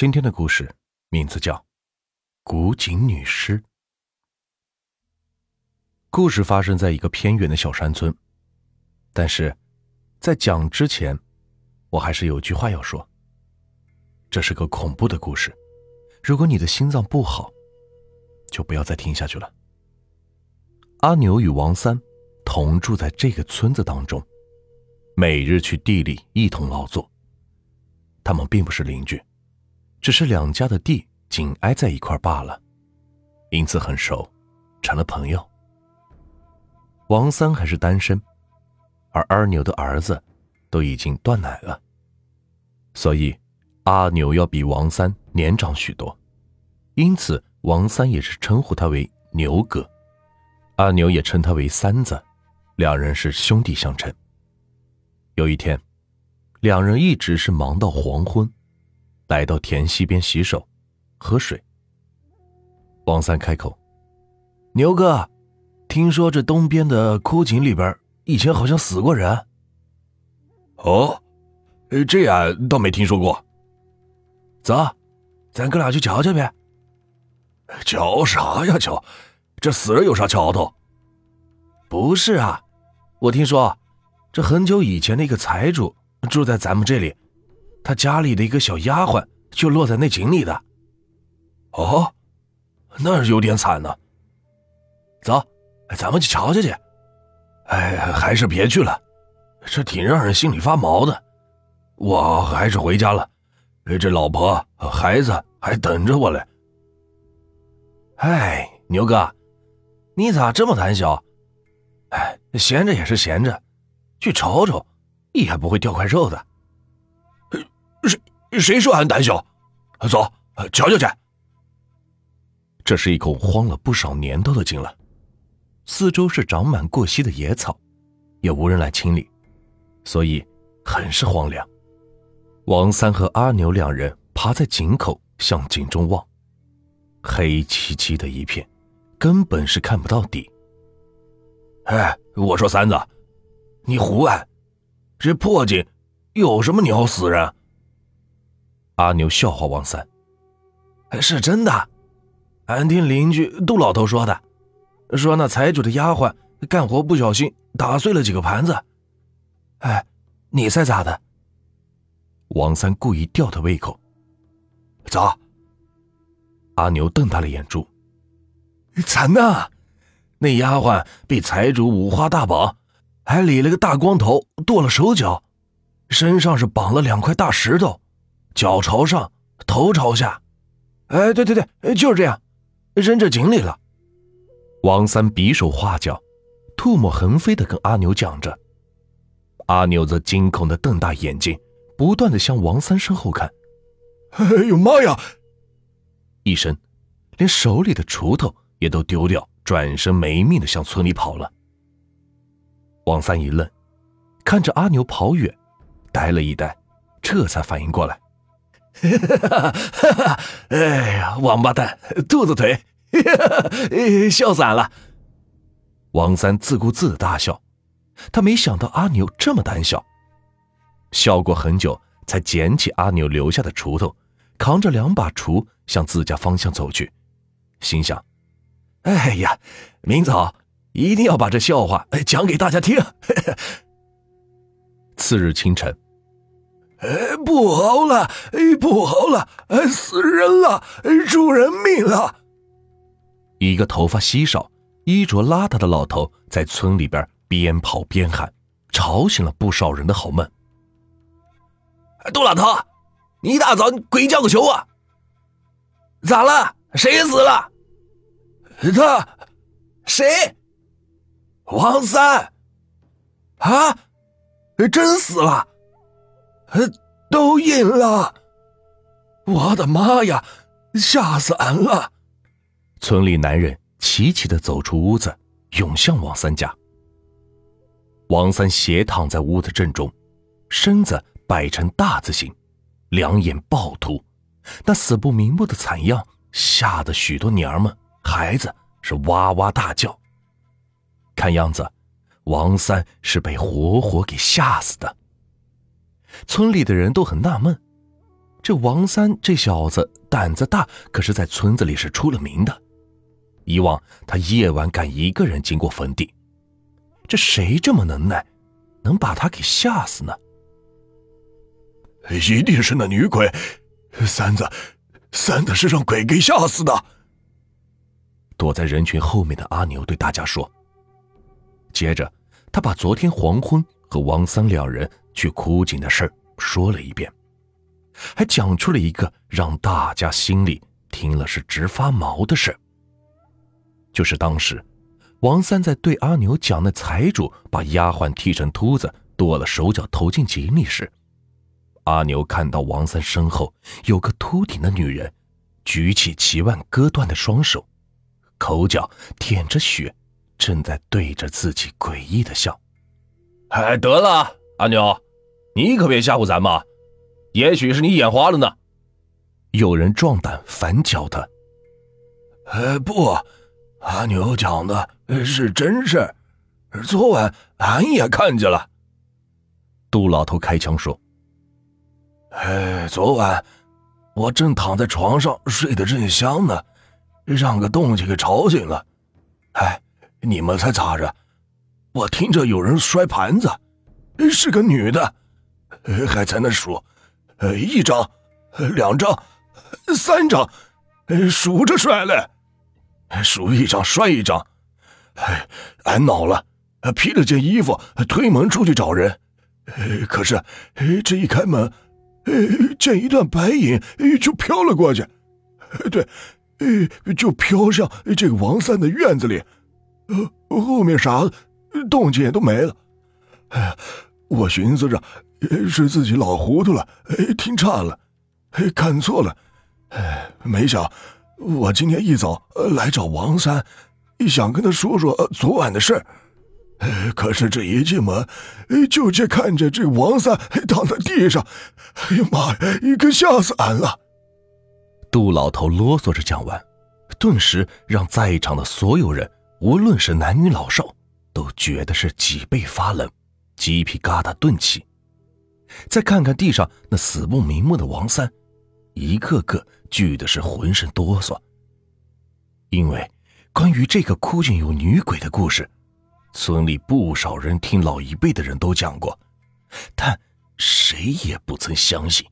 今天的故事名字叫《古井女尸》。故事发生在一个偏远的小山村，但是，在讲之前，我还是有句话要说。这是个恐怖的故事，如果你的心脏不好，就不要再听下去了。阿牛与王三同住在这个村子当中，每日去地里一同劳作。他们并不是邻居。只是两家的地紧挨在一块罢了，因此很熟，成了朋友。王三还是单身，而阿牛的儿子都已经断奶了，所以阿牛要比王三年长许多，因此王三也是称呼他为牛哥，阿牛也称他为三子，两人是兄弟相称。有一天，两人一直是忙到黄昏。来到田溪边洗手、喝水。王三开口：“牛哥，听说这东边的枯井里边以前好像死过人。”“哦，这样倒没听说过。”“走，咱哥俩去瞧瞧呗。”“瞧啥呀瞧？这死人有啥瞧头？”“不是啊，我听说，这很久以前的一个财主住在咱们这里。”他家里的一个小丫鬟就落在那井里的，哦，那有点惨呢。走，咱们去瞧瞧去。哎，还是别去了，这挺让人心里发毛的。我还是回家了，这老婆孩子还等着我嘞。哎，牛哥，你咋这么胆小？哎，闲着也是闲着，去瞅瞅，也不会掉块肉的。谁说俺胆小？走，瞧瞧去。这是一口荒了不少年头的井了，四周是长满过膝的野草，也无人来清理，所以很是荒凉。王三和阿牛两人趴在井口向井中望，黑漆漆的一片，根本是看不到底。哎，我说三子，你胡来！这破井有什么鸟死人？阿牛笑话王三：“是真的，俺听邻居杜老头说的，说那财主的丫鬟干活不小心打碎了几个盘子。哎，你猜咋的？”王三故意吊他胃口：“咋？”阿牛瞪大了眼珠：“惨呐！那丫鬟被财主五花大绑，还理了个大光头，剁了手脚，身上是绑了两块大石头。”脚朝上，头朝下，哎，对对对，就是这样，扔这井里了。王三比手画脚，唾沫横飞的跟阿牛讲着，阿牛则惊恐的瞪大眼睛，不断的向王三身后看。哎呦妈呀！一声，连手里的锄头也都丢掉，转身没命的向村里跑了。王三一愣，看着阿牛跑远，呆了一呆，这才反应过来。哈哈哈！哎呀，王八蛋，兔子腿，笑散了。王三自顾自的大笑，他没想到阿牛这么胆小。笑过很久，才捡起阿牛留下的锄头，扛着两把锄向自家方向走去，心想：哎呀，明早一定要把这笑话讲给大家听。次日清晨。哎，不好了！哎，不好了！哎，死人了！哎出人命了！一个头发稀少、衣着邋遢的老头在村里边边跑边喊，吵醒了不少人的好梦。杜老头，你一大早鬼叫个球啊！咋了？谁死了？他？谁？王三？啊？真死了？呃都阴了！我的妈呀，吓死俺了！村里男人齐齐的走出屋子，涌向王三家。王三斜躺在屋子正中，身子摆成大字形，两眼暴突，那死不瞑目的惨样，吓得许多娘们、孩子是哇哇大叫。看样子，王三是被活活给吓死的。村里的人都很纳闷，这王三这小子胆子大，可是在村子里是出了名的。以往他夜晚敢一个人经过坟地，这谁这么能耐，能把他给吓死呢？一定是那女鬼，三子，三子是让鬼给吓死的。躲在人群后面的阿牛对大家说。接着，他把昨天黄昏和王三两人去枯井的事说了一遍，还讲出了一个让大家心里听了是直发毛的事就是当时，王三在对阿牛讲那财主把丫鬟剃成秃子，剁了手脚投进井里时。阿牛看到王三身后有个秃顶的女人，举起齐腕割断的双手，口角舔着血，正在对着自己诡异的笑。哎，得了，阿牛，你可别吓唬咱们！也许是你眼花了呢。有人壮胆反搅他。呃，不，阿牛讲的是真事，昨晚俺也看见了。杜老头开枪说。哎，昨晚我正躺在床上睡得正香呢，让个动静给吵醒了。哎，你们猜咋着？我听着有人摔盘子，是个女的，还在那数，一张，两张，三张，数着摔嘞，数一张摔一张。哎，俺恼了，披了件衣服推门出去找人，可是这一开门。见一段白影，就飘了过去，对，就飘向这个王三的院子里，后面啥动静也都没了。我寻思着是自己老糊涂了，听差了，看错了，哎，没想我今天一早来找王三，想跟他说说昨晚的事。可是这一进门，就见看着这王三躺在地上，哎呀妈呀，可吓死俺了！杜老头啰嗦着讲完，顿时让在场的所有人，无论是男女老少，都觉得是脊背发冷，鸡皮疙瘩顿起。再看看地上那死不瞑目的王三，一个个惧的是浑身哆嗦。因为关于这个枯井有女鬼的故事。村里不少人听老一辈的人都讲过，但谁也不曾相信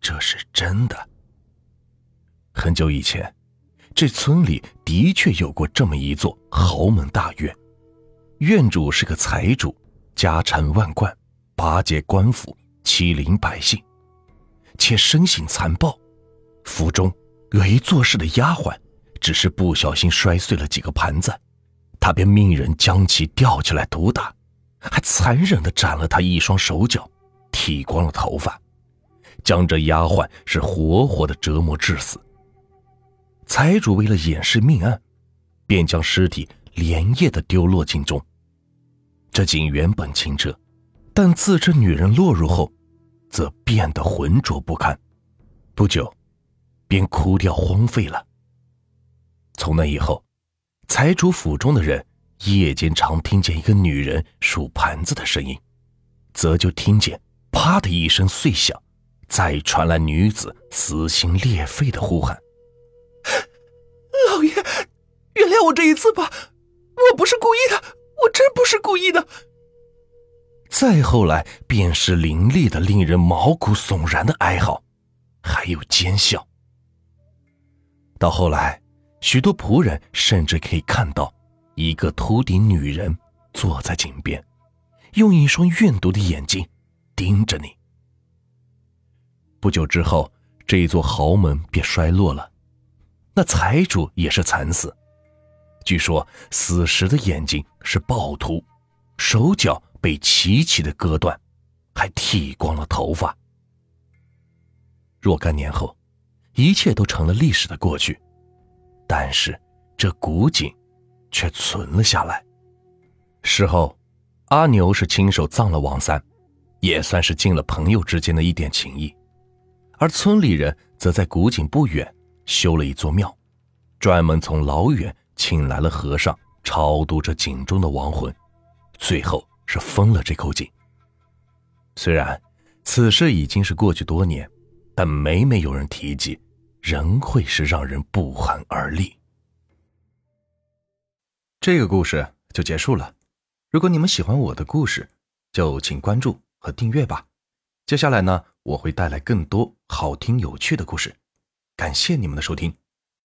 这是真的。很久以前，这村里的确有过这么一座豪门大院，院主是个财主，家产万贯，巴结官府，欺凌百姓，且生性残暴。府中有一做事的丫鬟，只是不小心摔碎了几个盘子。他便命人将其吊起来毒打，还残忍地斩了他一双手脚，剃光了头发，将这丫鬟是活活的折磨致死。财主为了掩饰命案，便将尸体连夜的丢落井中。这井原本清澈，但自这女人落入后，则变得浑浊不堪，不久，便枯掉荒废了。从那以后。财主府中的人夜间常听见一个女人数盘子的声音，则就听见“啪”的一声碎响，再传来女子撕心裂肺的呼喊：“老爷，原谅我这一次吧，我不是故意的，我真不是故意的。”再后来便是凌厉的、令人毛骨悚然的哀嚎，还有奸笑。到后来。许多仆人甚至可以看到，一个秃顶女人坐在井边，用一双怨毒的眼睛盯着你。不久之后，这座豪门便衰落了，那财主也是惨死。据说死时的眼睛是暴徒，手脚被齐齐的割断，还剃光了头发。若干年后，一切都成了历史的过去。但是，这古井却存了下来。事后，阿牛是亲手葬了王三，也算是尽了朋友之间的一点情谊。而村里人则在古井不远修了一座庙，专门从老远请来了和尚超度这井中的亡魂，最后是封了这口井。虽然此事已经是过去多年，但每每有人提及，仍会是让人不寒而栗。这个故事就结束了。如果你们喜欢我的故事，就请关注和订阅吧。接下来呢，我会带来更多好听有趣的故事。感谢你们的收听。